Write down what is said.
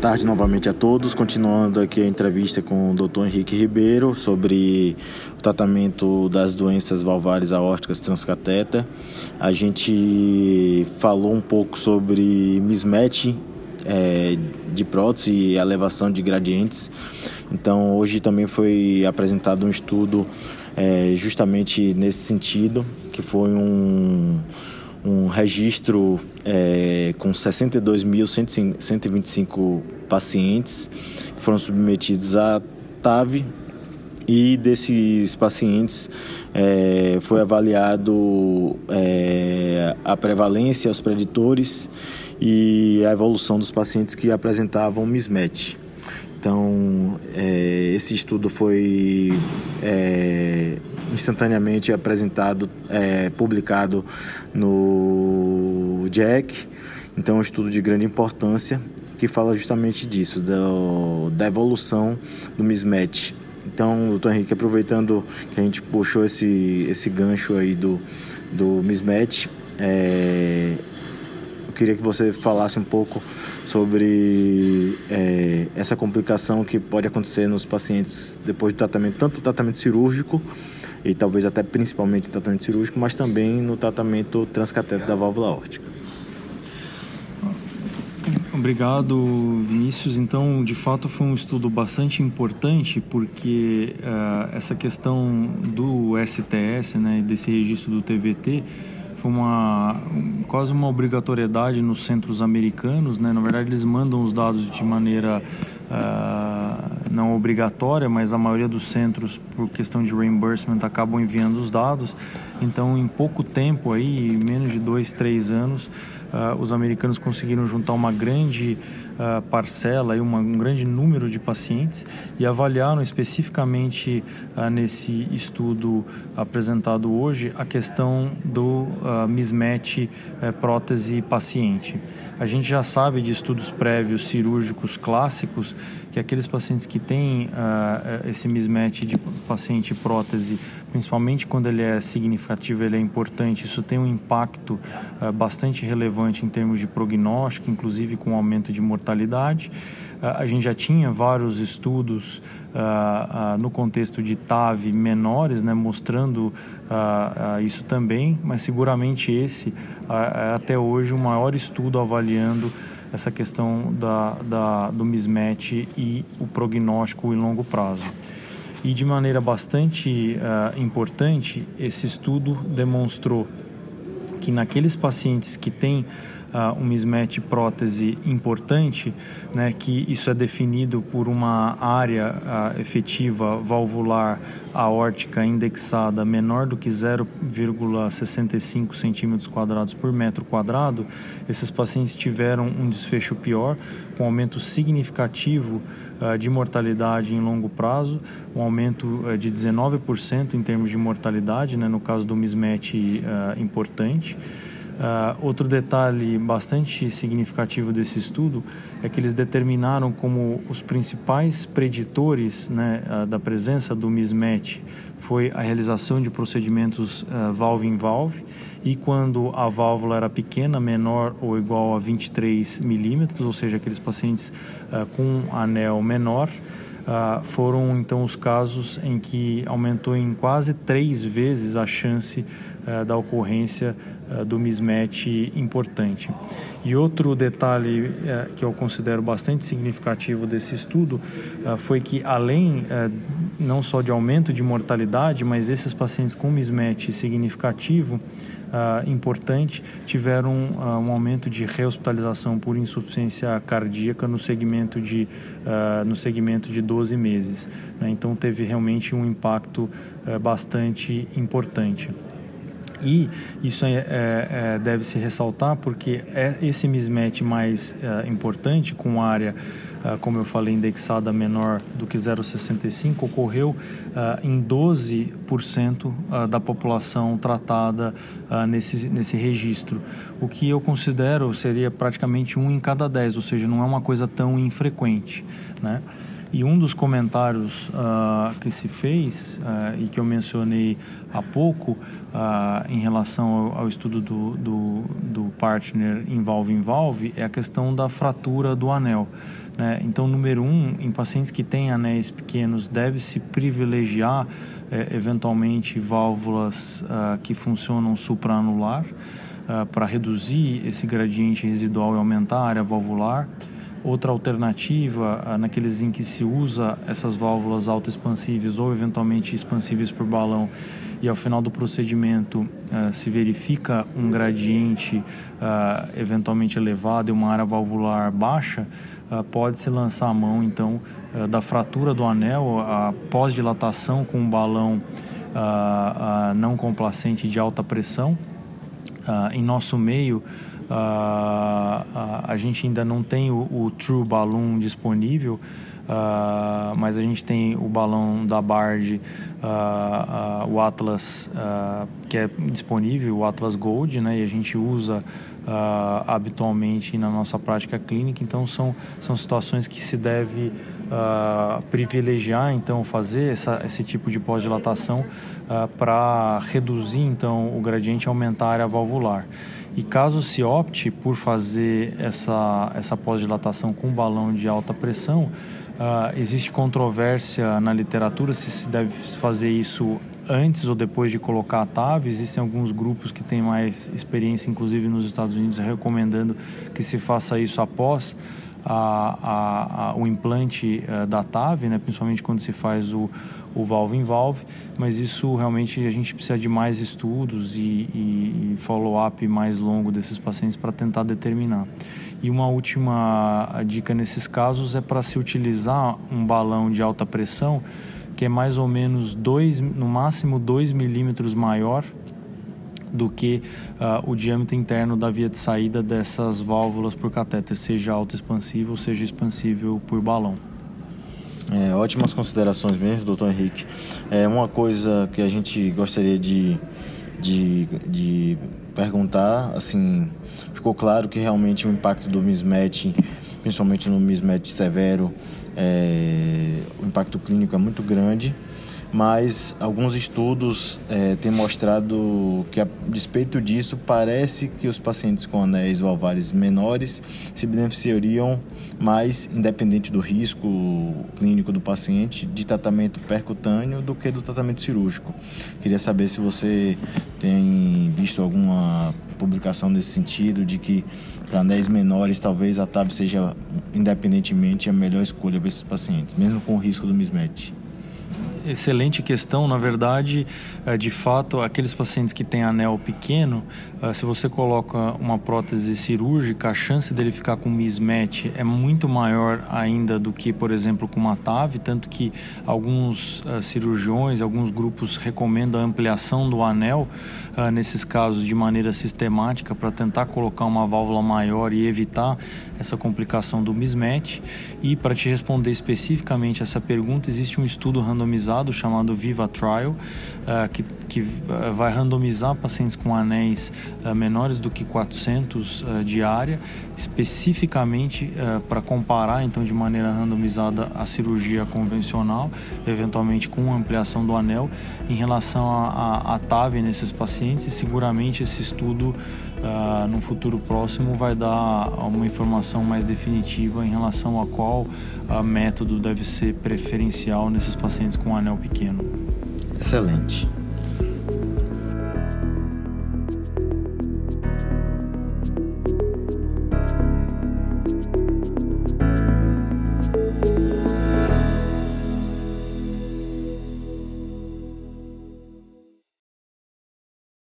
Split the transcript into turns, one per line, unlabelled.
Tarde novamente a todos. Continuando aqui a entrevista com o Dr. Henrique Ribeiro sobre o tratamento das doenças valvares aórticas transcateter. A gente falou um pouco sobre mismatch é, de prótese e elevação de gradientes. Então, hoje também foi apresentado um estudo é, justamente nesse sentido, que foi um um registro é, com 62.125 pacientes que foram submetidos à TAV e desses pacientes é, foi avaliado é, a prevalência, os preditores e a evolução dos pacientes que apresentavam mismatch. Então, é, esse estudo foi é, instantaneamente apresentado, é, publicado no Jack. Então, é um estudo de grande importância que fala justamente disso, do, da evolução do mismatch. Então, doutor Henrique, aproveitando que a gente puxou esse, esse gancho aí do, do mismatch, é, eu queria que você falasse um pouco sobre é, essa complicação que pode acontecer nos pacientes depois do tratamento, tanto do tratamento cirúrgico e talvez até principalmente no tratamento cirúrgico, mas também no tratamento transcateto da válvula órtica.
Obrigado, Vinícius. Então, de fato, foi um estudo bastante importante porque uh, essa questão do STS, né, desse registro do TVT, foi uma quase uma obrigatoriedade nos centros americanos, né? Na verdade, eles mandam os dados de maneira uh, não obrigatória, mas a maioria dos centros, por questão de reimbursement, acabam enviando os dados. Então, em pouco tempo, aí, menos de dois, três anos, uh, os americanos conseguiram juntar uma grande uh, parcela, aí, uma, um grande número de pacientes e avaliaram especificamente uh, nesse estudo apresentado hoje a questão do mismatch eh, prótese-paciente. A gente já sabe de estudos prévios cirúrgicos clássicos que aqueles pacientes que têm uh, esse mismatch de paciente prótese, principalmente quando ele é significativo, ele é importante, isso tem um impacto uh, bastante relevante em termos de prognóstico, inclusive com aumento de mortalidade. Uh, a gente já tinha vários estudos no contexto de TAV menores, né, mostrando isso também, mas seguramente esse é até hoje o maior estudo avaliando essa questão da, da, do mismatch e o prognóstico em longo prazo. E de maneira bastante uh, importante, esse estudo demonstrou que naqueles pacientes que têm uh, um mismatch prótese importante, né, que isso é definido por uma área uh, efetiva valvular aórtica indexada menor do que 0,65 centímetros quadrados por metro quadrado, esses pacientes tiveram um desfecho pior, com aumento significativo uh, de mortalidade em longo prazo, um aumento uh, de 19% em termos de mortalidade, né, no caso do mismatch uh, importante. Uh, outro detalhe bastante significativo desse estudo é que eles determinaram como os principais preditores né, uh, da presença do mismatch foi a realização de procedimentos uh, valve em valve e quando a válvula era pequena, menor ou igual a 23 milímetros, ou seja, aqueles pacientes com anel menor, Uh, foram então os casos em que aumentou em quase três vezes a chance uh, da ocorrência uh, do mismatch importante. E outro detalhe que eu considero bastante significativo desse estudo foi que, além não só de aumento de mortalidade, mas esses pacientes com mismatch significativo uh, importante tiveram uh, um aumento de rehospitalização por insuficiência cardíaca no segmento de, uh, no segmento de 12 meses. Né? Então, teve realmente um impacto bastante importante. E isso é, é, deve se ressaltar porque é esse mismatch mais é, importante, com área, é, como eu falei, indexada menor do que 0,65, ocorreu é, em 12% é, da população tratada nesse, nesse registro, o que eu considero seria praticamente um em cada 10, ou seja, não é uma coisa tão infrequente. Né? E um dos comentários uh, que se fez uh, e que eu mencionei há pouco uh, em relação ao, ao estudo do, do, do, partner envolve-envolve é a questão da fratura do anel. Né? Então, número um, em pacientes que têm anéis pequenos, deve-se privilegiar eh, eventualmente válvulas que funcionam supraanular para reduzir esse gradiente residual e aumentar a área valvular. Outra alternativa, ah, naqueles em que se usa essas válvulas autoexpansíveis ou eventualmente expansíveis por balão e ao final do procedimento uh, se verifica um gradiente uh, eventualmente elevado e uma área valvular baixa, uh, pode-se lançar a mão então da fratura do anel, a pós-dilatação com um balão não complacente de alta pressão. em nosso meio, Uh, uh, a gente ainda não tem o, o True Balloon disponível, uh, mas a gente tem o balão da Bard, o Atlas, que é disponível, o Atlas Gold, né, e a gente usa habitualmente na nossa prática clínica. Então, são, são situações que se deve privilegiar, então, fazer essa, esse tipo de pós-dilatação para reduzir, então, o gradiente e aumentar a área valvular. E caso se opte por fazer essa, essa pós-dilatação com balão de alta pressão, uh, existe controvérsia na literatura se se deve fazer isso antes ou depois de colocar a TAV. Existem alguns grupos que têm mais experiência, inclusive nos Estados Unidos, recomendando que se faça isso após a, a, a, o implante uh, da TAV, né, principalmente quando se faz o, o valve em mas isso realmente a gente precisa de mais estudos e, e, e follow-up mais longo desses pacientes para tentar determinar. E uma última dica nesses casos é para se utilizar um balão de alta pressão que é mais ou menos dois, no máximo 2 milímetros maior do que uh, o diâmetro interno da via de saída dessas válvulas por catéter, seja autoexpansível, seja expansível por balão.
É, ótimas considerações mesmo, doutor Henrique. É uma coisa que a gente gostaria de, de, de perguntar, assim, ficou claro que realmente o impacto do mismatch, principalmente no mismatch severo, é, o impacto clínico é muito grande mas alguns estudos é, têm mostrado que, a despeito disso, parece que os pacientes com anéis valvares menores se beneficiariam mais, independente do risco clínico do paciente, de tratamento percutâneo do que do tratamento cirúrgico. Queria saber se você tem visto alguma publicação nesse sentido, de que para anéis menores talvez a TAB seja, independentemente, a melhor escolha para esses pacientes, mesmo com o risco do mismatch
excelente questão. Na verdade, eh, de fato, aqueles pacientes que têm anel pequeno, eh, se você coloca uma prótese cirúrgica, a chance dele ficar com mismatch é muito maior ainda do que, por exemplo, com uma TAV, tanto que alguns eh, cirurgiões, alguns grupos recomendam a ampliação do anel nesses casos de maneira sistemática para tentar colocar uma válvula maior e evitar essa complicação do mismatch. E para te responder especificamente essa pergunta, existe um estudo randomizado chamado Viva Trial, uh, que, que uh, vai randomizar pacientes com anéis uh, menores do que 400 de área, especificamente para comparar então de maneira randomizada a cirurgia convencional, eventualmente com ampliação do anel, em relação à TAV nesses pacientes e seguramente esse estudo uh, no futuro próximo vai dar uma informação mais definitiva em relação a qual uh, método deve ser preferencial nesses pacientes com anel pequeno.
Excelente.